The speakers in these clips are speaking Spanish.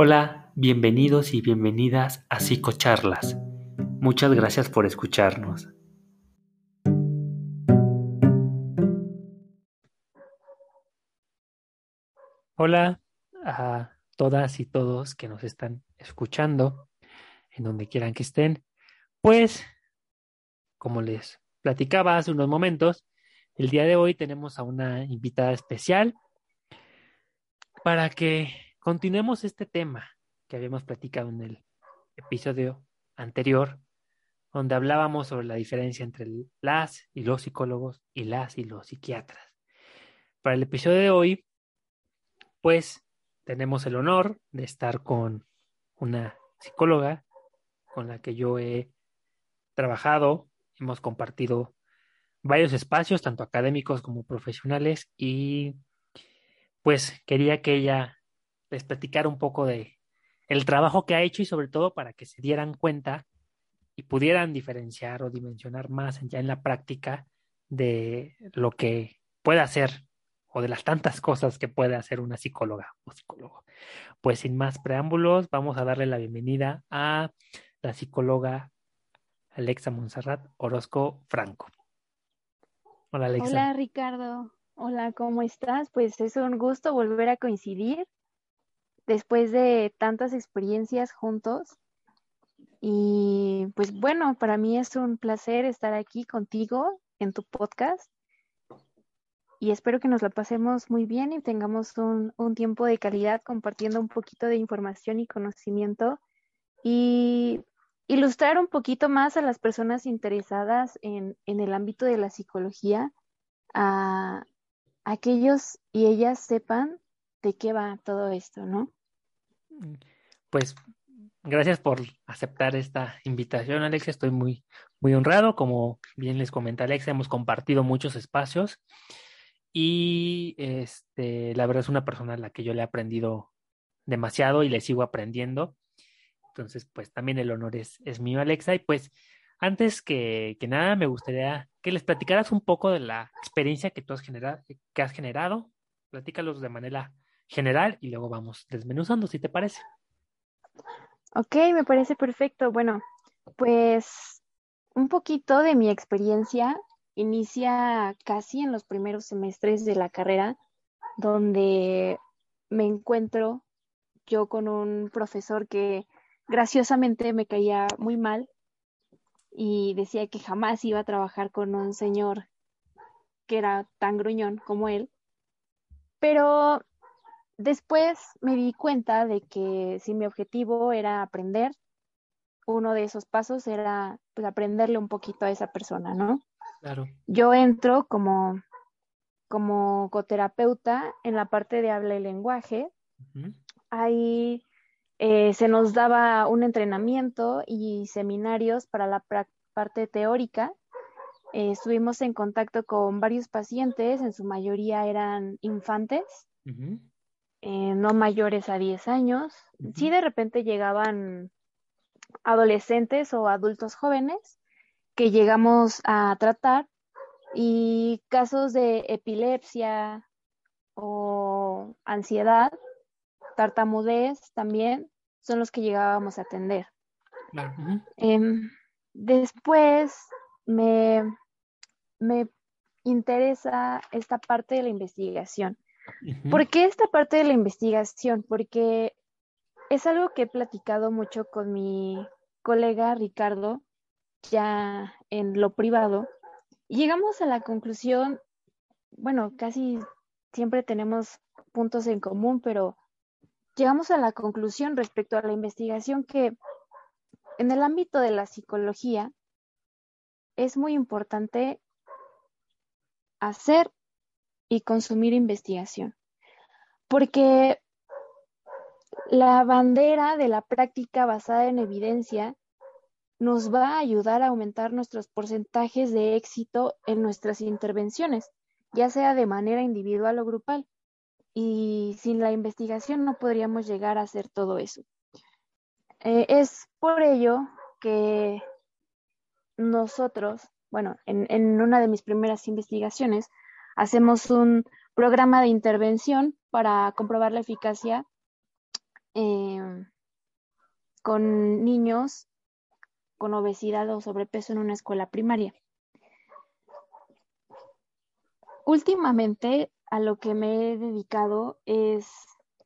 Hola, bienvenidos y bienvenidas a Psicocharlas. Muchas gracias por escucharnos. Hola a todas y todos que nos están escuchando, en donde quieran que estén. Pues, como les platicaba hace unos momentos, el día de hoy tenemos a una invitada especial para que continuemos este tema que habíamos platicado en el episodio anterior, donde hablábamos sobre la diferencia entre las y los psicólogos y las y los psiquiatras. Para el episodio de hoy, pues tenemos el honor de estar con una psicóloga con la que yo he trabajado, hemos compartido varios espacios, tanto académicos como profesionales, y pues quería que ella les platicara un poco de el trabajo que ha hecho y sobre todo para que se dieran cuenta y pudieran diferenciar o dimensionar más ya en la práctica de lo que puede hacer o de las tantas cosas que puede hacer una psicóloga o psicólogo. Pues sin más preámbulos, vamos a darle la bienvenida a la psicóloga Alexa Monserrat Orozco Franco. Hola Alexa. Hola Ricardo. Hola, ¿cómo estás? Pues es un gusto volver a coincidir después de tantas experiencias juntos. Y pues bueno, para mí es un placer estar aquí contigo en tu podcast y espero que nos la pasemos muy bien y tengamos un, tiempo de calidad compartiendo un poquito de información y conocimiento y ilustrar un poquito más a las personas interesadas en, en el ámbito de la psicología, a, a que ellos y ellas sepan de qué va todo esto, ¿no? Pues gracias por aceptar esta invitación, Alexa. Estoy muy, muy honrado. Como bien les comenta Alexa, hemos compartido muchos espacios y este, la verdad es una persona a la que yo le he aprendido demasiado y le sigo aprendiendo. Entonces, pues también el honor es, es mío, Alexa. Y pues, antes que, que, nada, me gustaría que les platicaras un poco de la experiencia que tú has generado, que has generado. Platícalos de manera general y luego vamos desmenuzando, si te parece. Ok, me parece perfecto. Bueno, pues un poquito de mi experiencia inicia casi en los primeros semestres de la carrera, donde me encuentro yo con un profesor que graciosamente me caía muy mal y decía que jamás iba a trabajar con un señor que era tan gruñón como él. Pero después me di cuenta de que si mi objetivo era aprender, uno de esos pasos era pues, aprenderle un poquito a esa persona, ¿no? Yo entro como, como coterapeuta en la parte de habla y lenguaje. Ahí eh, se nos daba un entrenamiento y seminarios para la parte teórica. Eh, estuvimos en contacto con varios pacientes, en su mayoría eran infantes, eh, no mayores a 10 años. Sí, de repente llegaban adolescentes o adultos jóvenes, que llegamos a tratar y casos de epilepsia o ansiedad, tartamudez también son los que llegábamos a atender. Em, después me, me interesa esta parte de la investigación. ¿Por qué esta parte de la investigación? Porque es algo que he platicado mucho con mi colega Ricardo ya en lo privado, llegamos a la conclusión, bueno, casi siempre tenemos puntos en común, pero llegamos a la conclusión respecto a la investigación que en el ámbito de la psicología es muy importante hacer y consumir investigación, porque la bandera de la práctica basada en evidencia nos va a ayudar a aumentar nuestros porcentajes de éxito en nuestras intervenciones, ya sea de manera individual o grupal. Y sin la investigación no podríamos llegar a hacer todo eso. Eh, es por ello que nosotros, bueno, en, en una de mis primeras investigaciones, hacemos un programa de intervención para comprobar la eficacia em, con niños con obesidad o sobrepeso en una escuela primaria. Últimamente a lo que me he dedicado es,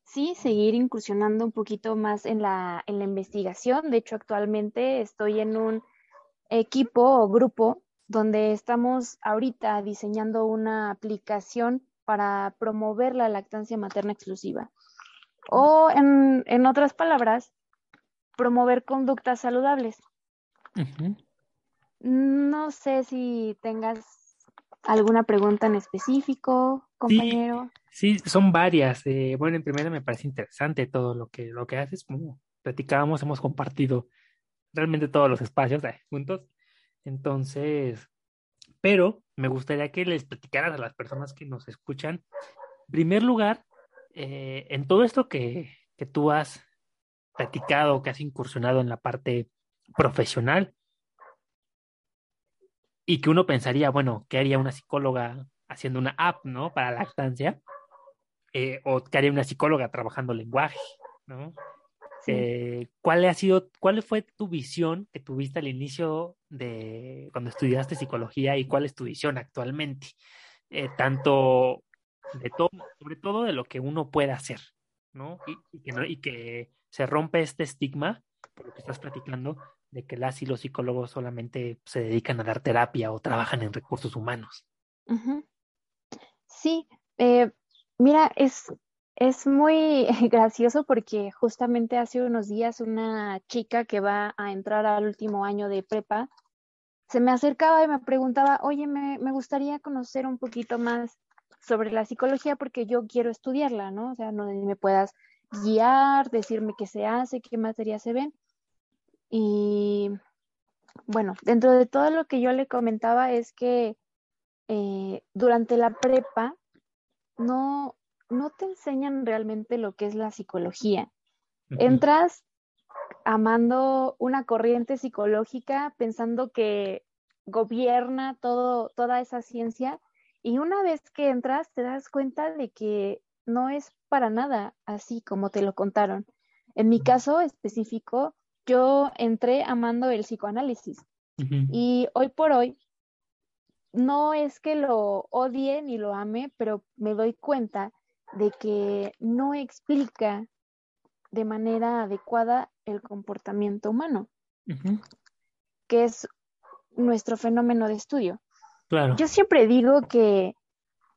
sí, seguir incursionando un poquito más en la, en la investigación. De hecho, actualmente estoy en un equipo o grupo donde estamos ahorita diseñando una aplicación para promover la lactancia materna exclusiva. O en, en otras palabras, promover conductas saludables. No sé si tengas alguna pregunta en específico, compañero. Sí, son varias. Eh, bueno, en primera me parece interesante todo lo que, lo que haces. Como platicábamos, hemos compartido realmente todos los espacios eh, juntos. Entonces, pero me gustaría que les platicaras a las personas que nos escuchan, en primer lugar, eh, en todo esto que, que tú has platicado, que has incursionado en la parte profesional, y que uno pensaría, bueno, ¿qué haría una psicóloga haciendo una app, ¿no? Para lactancia, eh, o qué haría una psicóloga trabajando lenguaje, ¿no? Eh, ¿Cuál ha sido, cuál fue tu visión que tuviste al inicio de cuando estudiaste psicología y cuál es tu visión actualmente? Eh, tanto de todo, sobre todo de lo que uno puede hacer, ¿no? Y, que ¿no? y que se rompe este estigma, por lo que estás platicando, de que las y los psicólogos solamente se dedican a dar terapia o trabajan en recursos humanos. Sí, eh, mira, es, es muy gracioso porque justamente hace unos días una chica que va a entrar al último año de prepa se me acercaba y me preguntaba, oye, me, me gustaría conocer un poquito más sobre la psicología porque yo quiero estudiarla, ¿no? O sea, no me puedas guiar, decirme qué se hace, qué materias se ven. Y bueno, dentro de todo lo que yo le comentaba es que eh, durante la prepa no, no te enseñan realmente lo que es la psicología. Entras amando una corriente psicológica, pensando que gobierna todo, toda esa ciencia, y una vez que entras te das cuenta de que no es para nada así como te lo contaron. En mi caso específico, yo entré amando el psicoanálisis y hoy por hoy no es que lo odie ni lo ame, pero me doy cuenta de que no explica de manera adecuada el comportamiento humano, que es nuestro fenómeno de estudio. Claro. Yo siempre digo que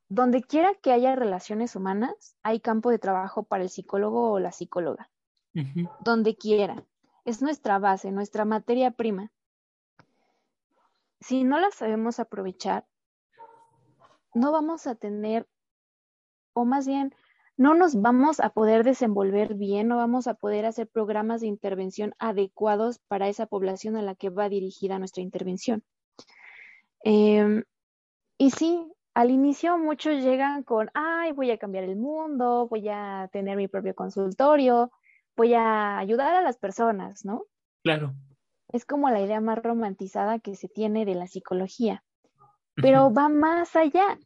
donde quiera que haya relaciones humanas, hay campo de trabajo para el psicólogo o la psicóloga. Donde quiera es nuestra base, nuestra materia prima. Si no la sabemos aprovechar, no vamos a tener, o más bien, no nos vamos a poder desenvolver bien, no vamos a poder hacer programas de intervención adecuados para esa población a la que va dirigida nuestra intervención. Em, y sí, al inicio muchos llegan con, ay, voy a cambiar el mundo, voy a tener mi propio consultorio, voy a ayudar a las personas, ¿no? Claro. Es como la idea más romantizada que se tiene de la psicología, pero va más allá.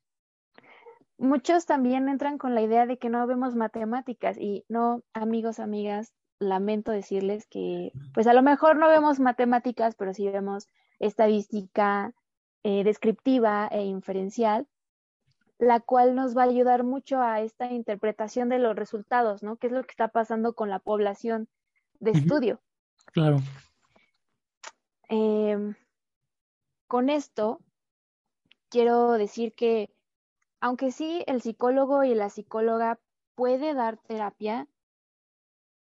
Muchos también entran con la idea de que no vemos matemáticas y no, amigos, amigas, lamento decirles que pues a lo mejor no vemos matemáticas, pero sí vemos estadística eh, descriptiva e inferencial la cual nos va a ayudar mucho a esta interpretación de los resultados, ¿no? ¿Qué es lo que está pasando con la población de estudio? Claro. Em, con esto, quiero decir que, aunque sí el psicólogo y la psicóloga puede dar terapia,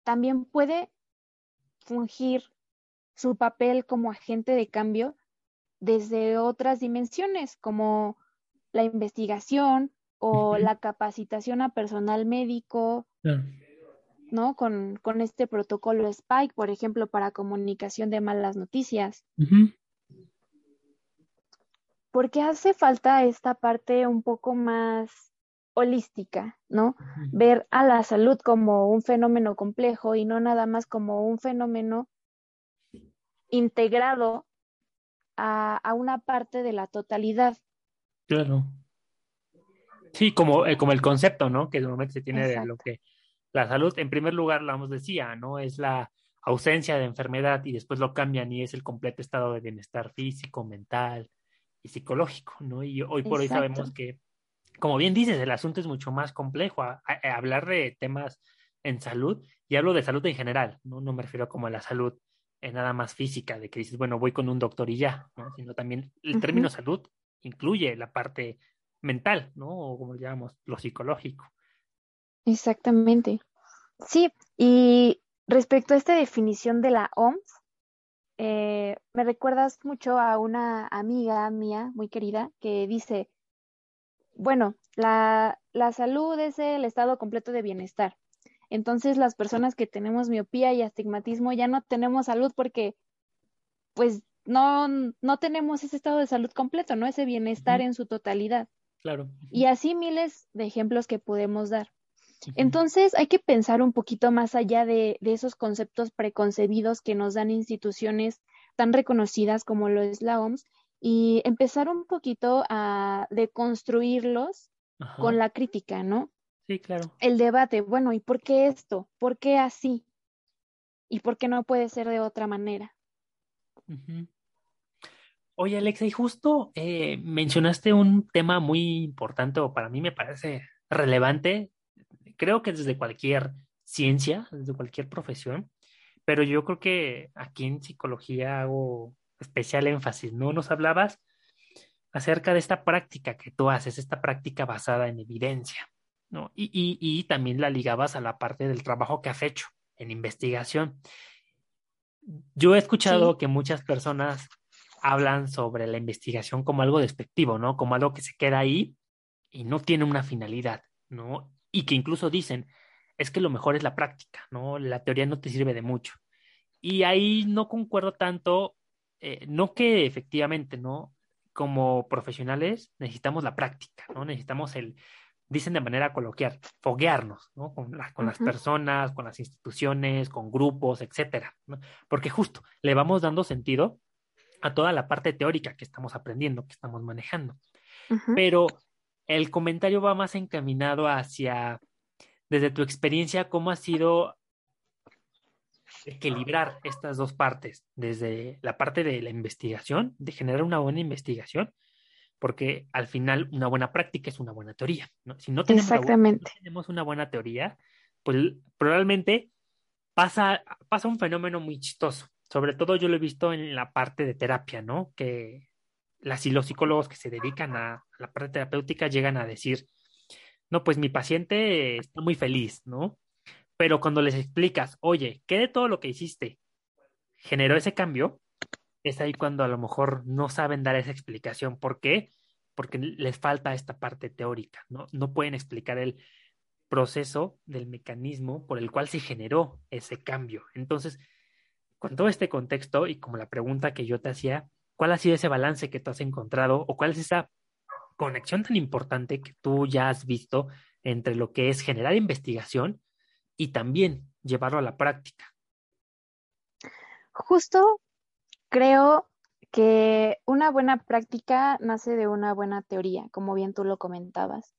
también puede fungir su papel como agente de cambio desde otras dimensiones, como la investigación o la capacitación a personal médico, ¿no? Con, este protocolo Spike, por ejemplo, para comunicación de malas noticias. Porque hace falta esta parte un poco más holística, ¿no? Ver a la salud como un fenómeno complejo y no nada más como un fenómeno integrado a, a una parte de la totalidad. Claro. Sí, como, eh, como el concepto, ¿no? Que normalmente se tiene de lo que la salud, en primer lugar, la OMS decía, ¿no? Es la ausencia de enfermedad y después lo cambian y es el completo estado de bienestar físico, mental y psicológico, ¿no? Y hoy por hoy sabemos que, como bien dices, el asunto es mucho más complejo. hablar de temas en salud, y hablo de salud en general, ¿no? No me refiero como a la salud en nada más física, de que dices, bueno, voy con un doctor y ya, ¿no? Sino también el término salud incluye la parte mental, ¿no? O como llamamos, lo psicológico. Exactamente. Sí, y respecto a esta definición de la OMS, eh, me recuerdas mucho a una amiga mía muy querida que dice, bueno, la, la salud es el estado completo de bienestar. Entonces las personas que tenemos miopía y astigmatismo ya no tenemos salud porque pues no, no tenemos ese estado de salud completo, ¿no? Ese bienestar en su totalidad. Claro. Y así miles de ejemplos que podemos dar. Entonces hay que pensar un poquito más allá de, esos conceptos preconcebidos que nos dan instituciones tan reconocidas como lo es la OMS y empezar un poquito a deconstruirlos con la crítica, ¿no? Sí, claro. El debate, bueno, ¿y por qué esto? ¿Por qué así? ¿Y por qué no puede ser de otra manera? Oye, Alexa, y justo eh, mencionaste un tema muy importante, o para mí me parece relevante, creo que desde cualquier ciencia, desde cualquier profesión, pero yo creo que aquí en psicología hago especial énfasis, ¿no? Nos hablabas acerca de esta práctica que tú haces, esta práctica basada en evidencia, ¿no? Y, y, y también la ligabas a la parte del trabajo que has hecho en investigación. Yo he escuchado que muchas personas hablan sobre la investigación como algo despectivo, ¿no? Como algo que se queda ahí y no tiene una finalidad, ¿no? Y que incluso dicen, es que lo mejor es la práctica, ¿no? La teoría no te sirve de mucho. Y ahí no concuerdo tanto, eh, no que efectivamente, ¿no? Como profesionales necesitamos la práctica, ¿no? Necesitamos el, dicen de manera coloquial, foguearnos, ¿no? Con, con las personas, con las instituciones, con grupos, etcétera, ¿no? Porque justo le vamos dando sentido a toda la parte teórica que estamos aprendiendo, que estamos manejando. Pero el comentario va más encaminado hacia, desde tu experiencia, cómo ha sido equilibrar estas dos partes, desde la parte de la investigación, de generar una buena investigación, porque al final una buena práctica es una buena teoría. ¿no? Si no tenemos, Exactamente. Tenemos una buena teoría, pues probablemente pasa, pasa un fenómeno muy chistoso. Sobre todo yo lo he visto en la parte de terapia, ¿no? Que las y los psicólogos que se dedican a la parte terapéutica llegan a decir, no, pues mi paciente está muy feliz, ¿no? Pero cuando les explicas, oye, ¿qué de todo lo que hiciste generó ese cambio? es ahí cuando a lo mejor no saben dar esa explicación. ¿Por qué? Porque les falta esta parte teórica, ¿no? No pueden explicar el proceso del mecanismo por el cual se generó ese cambio. Entonces, con todo este contexto y como la pregunta que yo te hacía, ¿cuál ha sido ese balance que tú has encontrado o cuál es esa conexión tan importante que tú ya has visto entre lo que es generar investigación y también llevarlo a la práctica? Justo Creo que una buena práctica nace de una buena teoría, como bien tú lo comentabas.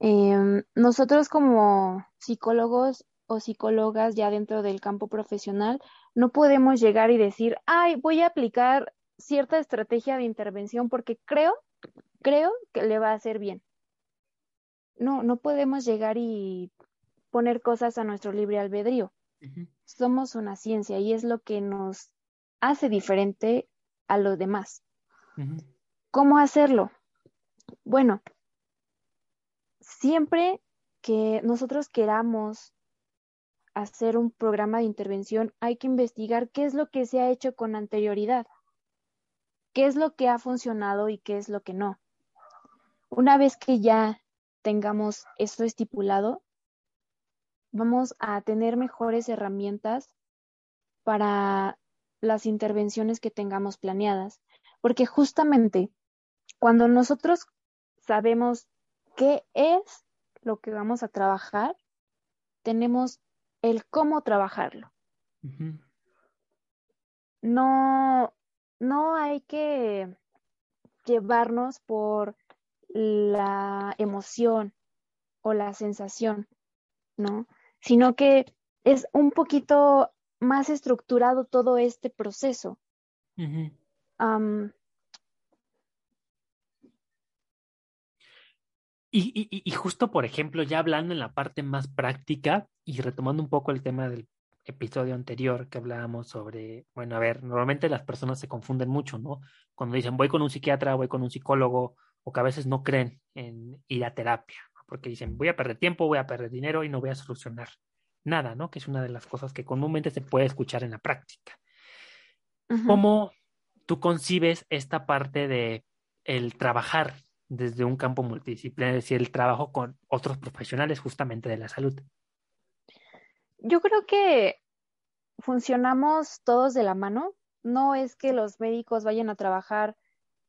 Em, nosotros como psicólogos o psicólogas ya dentro del campo profesional no podemos llegar y decir, ay, voy a aplicar cierta estrategia de intervención porque creo, creo que le va a hacer bien. No, no podemos llegar y poner cosas a nuestro libre albedrío. Somos una ciencia y es lo que nos hace diferente a los demás. ¿Cómo hacerlo? Bueno, siempre que nosotros queramos hacer un programa de intervención, hay que investigar qué es lo que se ha hecho con anterioridad, qué es lo que ha funcionado y qué es lo que no. Una vez que ya tengamos esto estipulado, vamos a tener mejores herramientas para las intervenciones que tengamos planeadas, porque justamente cuando nosotros sabemos qué es lo que vamos a trabajar, tenemos el cómo trabajarlo. No, no hay que llevarnos por la emoción o la sensación, ¿no? sino que es un poquito más estructurado todo este proceso. y, justo, por ejemplo, ya hablando en la parte más práctica y retomando un poco el tema del episodio anterior que hablábamos sobre, bueno, a ver, normalmente las personas se confunden mucho, ¿no? Cuando dicen voy con un psiquiatra, voy con un psicólogo, o que a veces no creen en ir a terapia, porque dicen voy a perder tiempo, voy a perder dinero y no voy a solucionar nada, ¿no? Que es una de las cosas que comúnmente se puede escuchar en la práctica. ¿Cómo tú concibes esta parte de el trabajar desde un campo multidisciplinario, es decir, el trabajo con otros profesionales justamente de la salud? Yo creo que funcionamos todos de la mano. No es que los médicos vayan a trabajar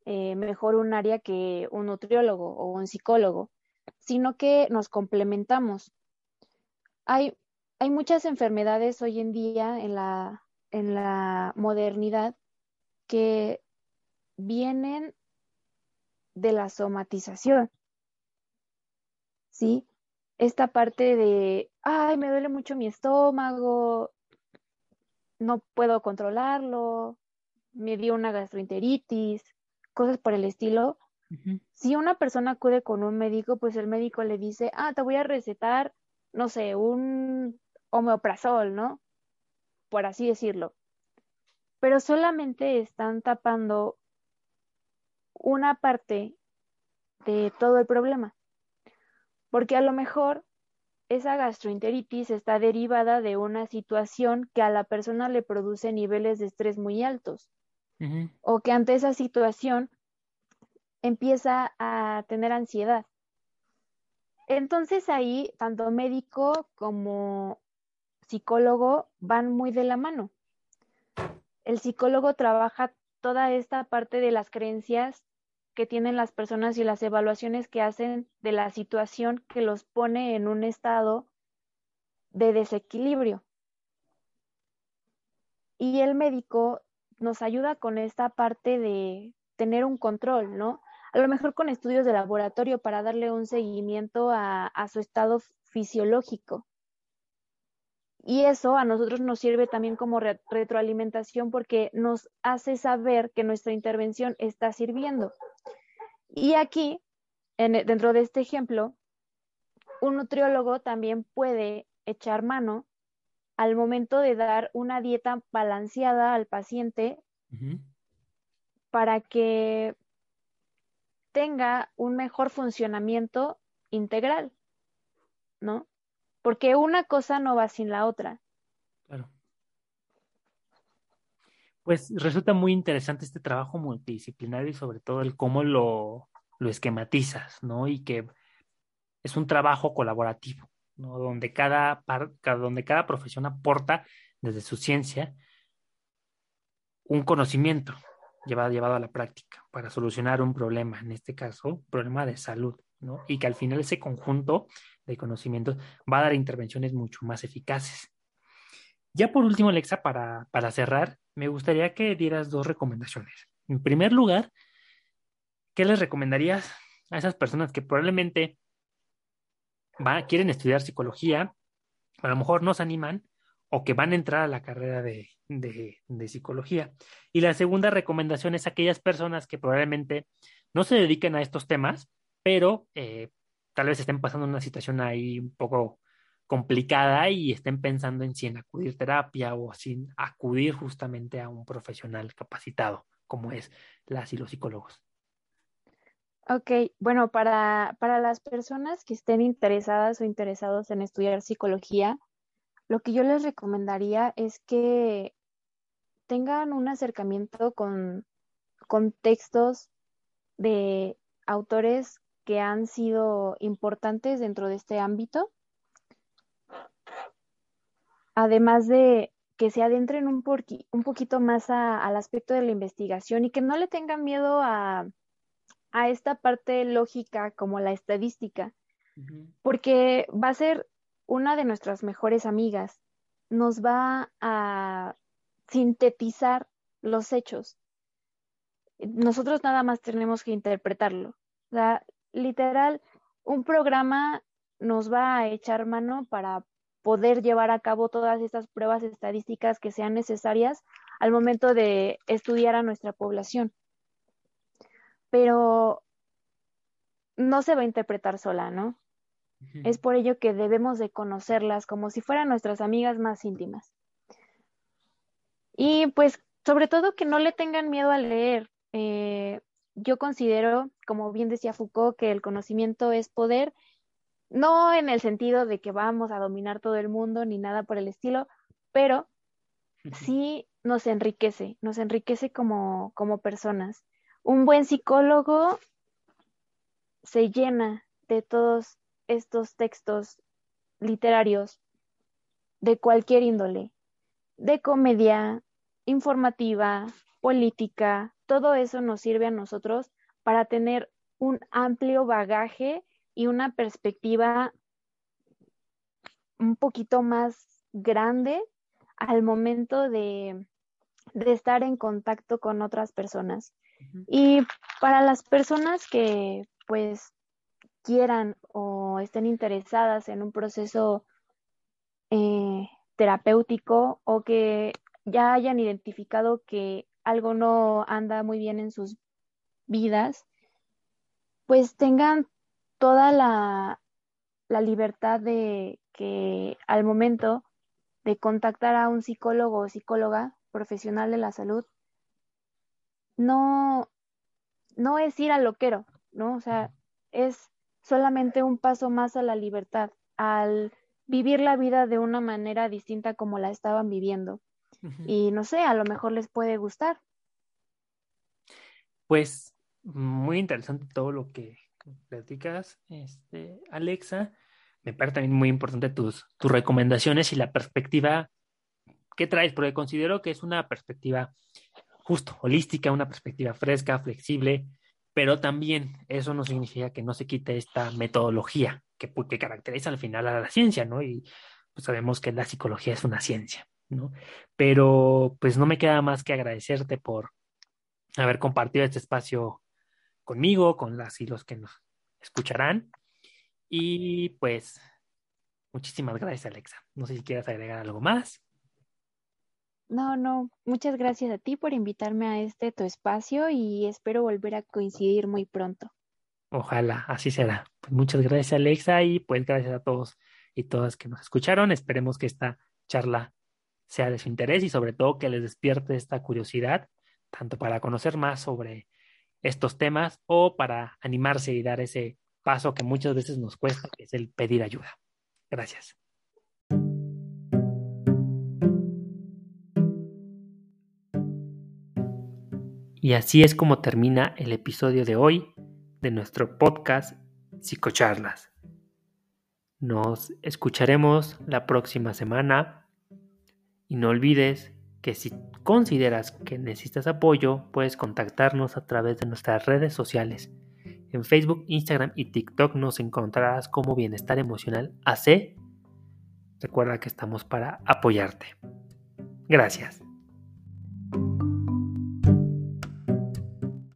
eh, mejor un área que un nutriólogo o un psicólogo, sino que nos complementamos. Hay hay muchas enfermedades hoy en día en la, en la modernidad que vienen de la somatización. ¿Sí? Esta parte de, ay, me duele mucho mi estómago, no puedo controlarlo, me dio una gastroenteritis, cosas por el estilo. Si una persona acude con un médico, pues el médico le dice, ah, te voy a recetar, no sé, un homeoprazol, ¿no? Por así decirlo. Pero solamente están tapando una parte de todo el problema. Porque a lo mejor esa gastroenteritis está derivada de una situación que a la persona le produce niveles de estrés muy altos. O que ante esa situación empieza a tener ansiedad. Entonces ahí, tanto médico como psicólogo van muy de la mano. El psicólogo trabaja toda esta parte de las creencias que tienen las personas y las evaluaciones que hacen de la situación que los pone en un estado de desequilibrio. Y el médico nos ayuda con esta parte de tener un control, ¿no? A lo mejor con estudios de laboratorio para darle un seguimiento a, su estado fisiológico. Y eso a nosotros nos sirve también como retroalimentación porque nos hace saber que nuestra intervención está sirviendo. Y aquí, en, e, dentro de este ejemplo, un nutriólogo también puede echar mano al momento de dar una dieta balanceada al paciente para que tenga un mejor funcionamiento integral, ¿no? porque una cosa no va sin la otra. Claro. Pues resulta muy interesante este trabajo multidisciplinario y sobre todo el cómo lo, lo esquematizas, ¿no? Y que es un trabajo colaborativo, ¿no? Donde cada, donde cada profesión aporta desde su ciencia un conocimiento llevado, llevado a la práctica para solucionar un problema, en este caso, problema de salud, ¿no? Y que al final ese conjunto de conocimientos, va a dar intervenciones mucho más eficaces. Ya por último, Alexa, para, para cerrar, me gustaría que dieras dos recomendaciones. En primer lugar, ¿qué les recomendarías a esas personas que probablemente quieren estudiar psicología, a lo mejor no se animan o que van a entrar a la carrera de, de, psicología? Y la segunda recomendación es a aquellas personas que probablemente no se dediquen a estos temas, pero eh, tal vez estén pasando una situación ahí un poco complicada y estén pensando en si en acudir terapia o sin acudir justamente a un profesional capacitado, como es las y los psicólogos. Ok, bueno, para, para las personas que estén interesadas o interesados en estudiar psicología, lo que yo les recomendaría es que tengan un acercamiento con, con textos de autores que han sido importantes dentro de este ámbito. Además de que se adentren un, un poquito más al aspecto de la investigación y que no le tengan miedo a, esta parte lógica como la estadística, porque va a ser una de nuestras mejores amigas, nos va a sintetizar los hechos. Nosotros nada más tenemos que interpretarlo. O literal, un programa nos va a echar mano para poder llevar a cabo todas estas pruebas estadísticas que sean necesarias al momento de estudiar a nuestra población. Pero no se va a interpretar sola, ¿no? Es por ello que debemos de conocerlas como si fueran nuestras amigas más íntimas. Y pues sobre todo que no le tengan miedo a leer. Eh, yo considero, como bien decía Foucault, que el conocimiento es poder, no en el sentido de que vamos a dominar todo el mundo ni nada por el estilo, pero sí nos enriquece, nos enriquece como, como personas. Un buen psicólogo se llena de todos estos textos literarios de cualquier índole, de comedia, informativa, política, todo eso nos sirve a nosotros para tener un amplio bagaje y una perspectiva un poquito más grande al momento de, estar en contacto con otras personas. Y para las personas que pues quieran o estén interesadas en un proceso eh, terapéutico o que ya hayan identificado que algo no anda muy bien en sus vidas, pues tengan toda la, la libertad de que al momento de contactar a un psicólogo o psicóloga profesional de la salud, no, no es ir al loquero, ¿no? O sea, es solamente un paso más a la libertad, al vivir la vida de una manera distinta como la estaban viviendo. Y no sé, a lo mejor les puede gustar. Pues muy interesante todo lo que platicas, este, Alexa. Me parece también muy importante tus, tus recomendaciones y la perspectiva que traes, porque considero que es una perspectiva justo, holística, una perspectiva fresca, flexible, pero también eso no significa que no se quite esta metodología que, que caracteriza al final a la ciencia, ¿no? Y pues sabemos que la psicología es una ciencia. ¿no? Pero pues no me queda más que agradecerte por haber compartido este espacio conmigo, con las y los que nos escucharán. Y pues muchísimas gracias, Alexa. No sé si quieras agregar algo más. No, no, muchas gracias a ti por invitarme a este tu espacio y espero volver a coincidir muy pronto. Ojalá, así será. Pues muchas gracias, Alexa, y pues gracias a todos y todas que nos escucharon. Esperemos que esta charla sea de su interés y sobre todo que les despierte esta curiosidad, tanto para conocer más sobre estos temas o para animarse y dar ese paso que muchas veces nos cuesta, que es el pedir ayuda. Gracias. Y así es como termina el episodio de hoy de nuestro podcast Psicocharlas. Nos escucharemos la próxima semana y no olvides que si consideras que necesitas apoyo, puedes contactarnos a través de nuestras redes sociales. En Facebook, Instagram y TikTok nos encontrarás como Bienestar Emocional AC. Recuerda que estamos para apoyarte. Gracias.